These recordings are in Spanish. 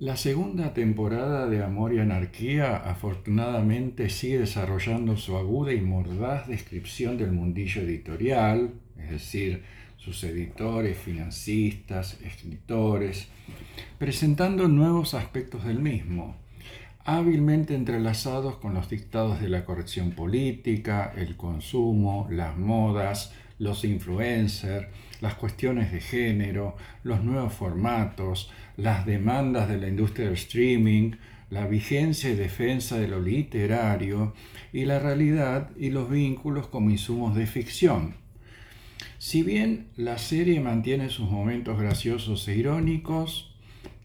La segunda temporada de Amor y Anarquía afortunadamente sigue desarrollando su aguda y mordaz descripción del mundillo editorial, es decir, sus editores, financistas, escritores, presentando nuevos aspectos del mismo, hábilmente entrelazados con los dictados de la corrección política, el consumo, las modas, los influencers, las cuestiones de género, los nuevos formatos, las demandas de la industria del streaming, la vigencia y defensa de lo literario y la realidad y los vínculos como insumos de ficción. Si bien la serie mantiene sus momentos graciosos e irónicos,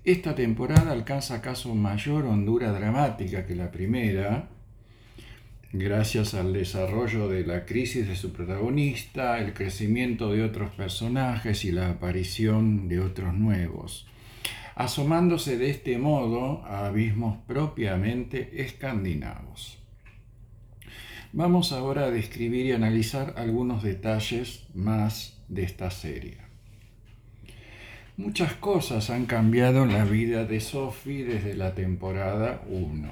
esta temporada alcanza acaso mayor hondura dramática que la primera, gracias al desarrollo de la crisis de su protagonista, el crecimiento de otros personajes y la aparición de otros nuevos, asomándose de este modo a abismos propiamente escandinavos. Vamos ahora a describir y analizar algunos detalles más de esta serie. Muchas cosas han cambiado en la vida de Sophie desde la temporada 1.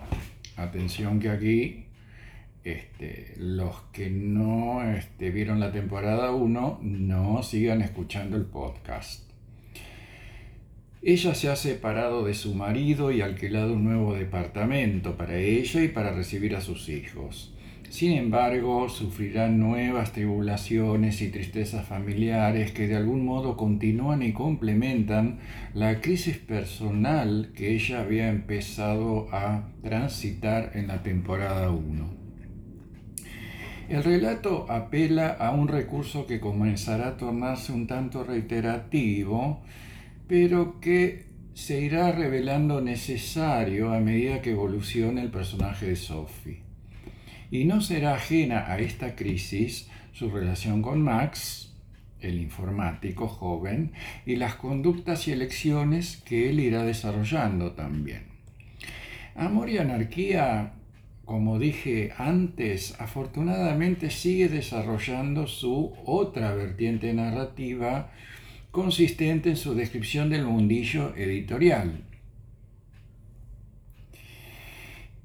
Atención que aquí este, los que no este, vieron la temporada 1 no sigan escuchando el podcast. Ella se ha separado de su marido y alquilado un nuevo departamento para ella y para recibir a sus hijos. Sin embargo, sufrirá nuevas tribulaciones y tristezas familiares que de algún modo continúan y complementan la crisis personal que ella había empezado a transitar en la temporada 1. El relato apela a un recurso que comenzará a tornarse un tanto reiterativo, pero que se irá revelando necesario a medida que evolucione el personaje de Sophie. Y no será ajena a esta crisis su relación con Max, el informático joven, y las conductas y elecciones que él irá desarrollando también. Amor y anarquía como dije antes, afortunadamente sigue desarrollando su otra vertiente narrativa consistente en su descripción del mundillo editorial.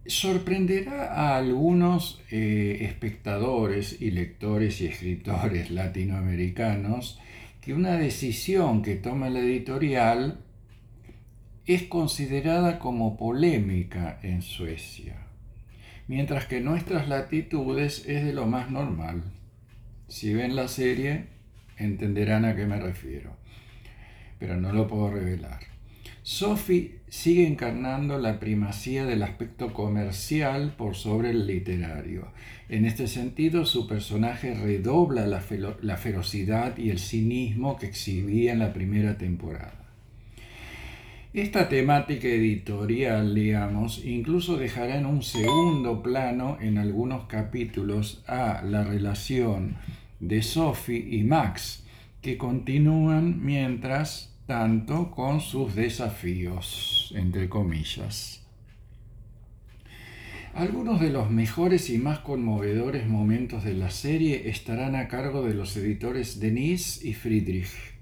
Sorprenderá a algunos eh, espectadores y lectores y escritores latinoamericanos que una decisión que toma la editorial es considerada como polémica en Suecia mientras que nuestras latitudes es de lo más normal. Si ven la serie, entenderán a qué me refiero, pero no lo puedo revelar. Sophie sigue encarnando la primacía del aspecto comercial por sobre el literario. En este sentido, su personaje redobla la, ferocidad y el cinismo que exhibía en la primera temporada. Esta temática editorial, digamos, incluso dejará en un segundo plano en algunos capítulos a la relación de Sophie y Max, que continúan mientras tanto con sus desafíos, entre comillas. Algunos de los mejores y más conmovedores momentos de la serie estarán a cargo de los editores Denise y Friedrich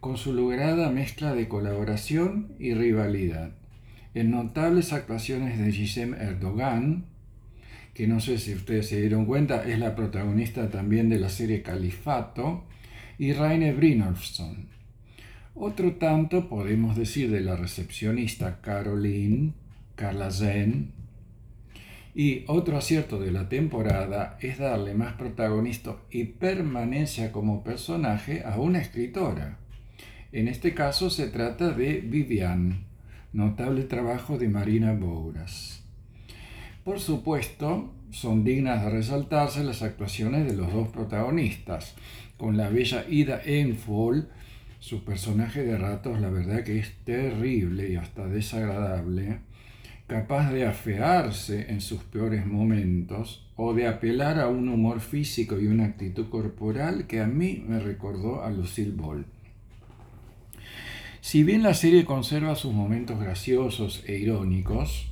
con su lograda mezcla de colaboración y rivalidad. En notables actuaciones de Gisem Erdogan, que no sé si ustedes se dieron cuenta, es la protagonista también de la serie Califato, y Raine Brynolfsson. Otro tanto podemos decir de la recepcionista Caroline, Carla Zen, y otro acierto de la temporada es darle más protagonismo y permanencia como personaje a una escritora. En este caso se trata de Vivian, notable trabajo de Marina Bouras. Por supuesto, son dignas de resaltarse las actuaciones de los dos protagonistas, con la bella Ida Enfol, su personaje de ratos la verdad que es terrible y hasta desagradable, capaz de afearse en sus peores momentos o de apelar a un humor físico y una actitud corporal que a mí me recordó a Lucille Ball. Si bien la serie conserva sus momentos graciosos e irónicos,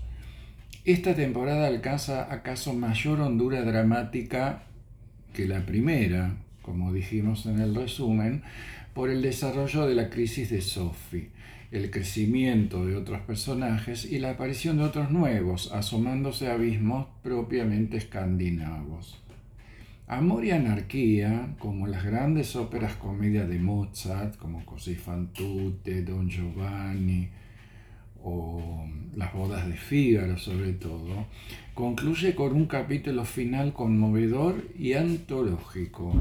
esta temporada alcanza acaso mayor hondura dramática que la primera, como dijimos en el resumen, por el desarrollo de la crisis de Sophie, el crecimiento de otros personajes y la aparición de otros nuevos, asomándose a abismos propiamente escandinavos. Amor y anarquía, como las grandes óperas comedias de Mozart, como Così fan tutte, Don Giovanni o Las bodas de Fígaro sobre todo, concluye con un capítulo final conmovedor y antológico,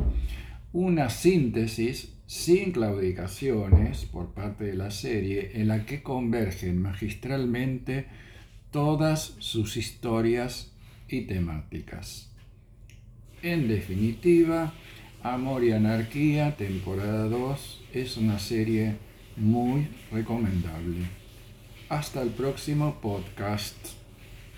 una síntesis sin claudicaciones por parte de la serie en la que convergen magistralmente todas sus historias y temáticas. En definitiva, Amor y Anarquía, temporada 2, es una serie muy recomendable. Hasta el próximo podcast.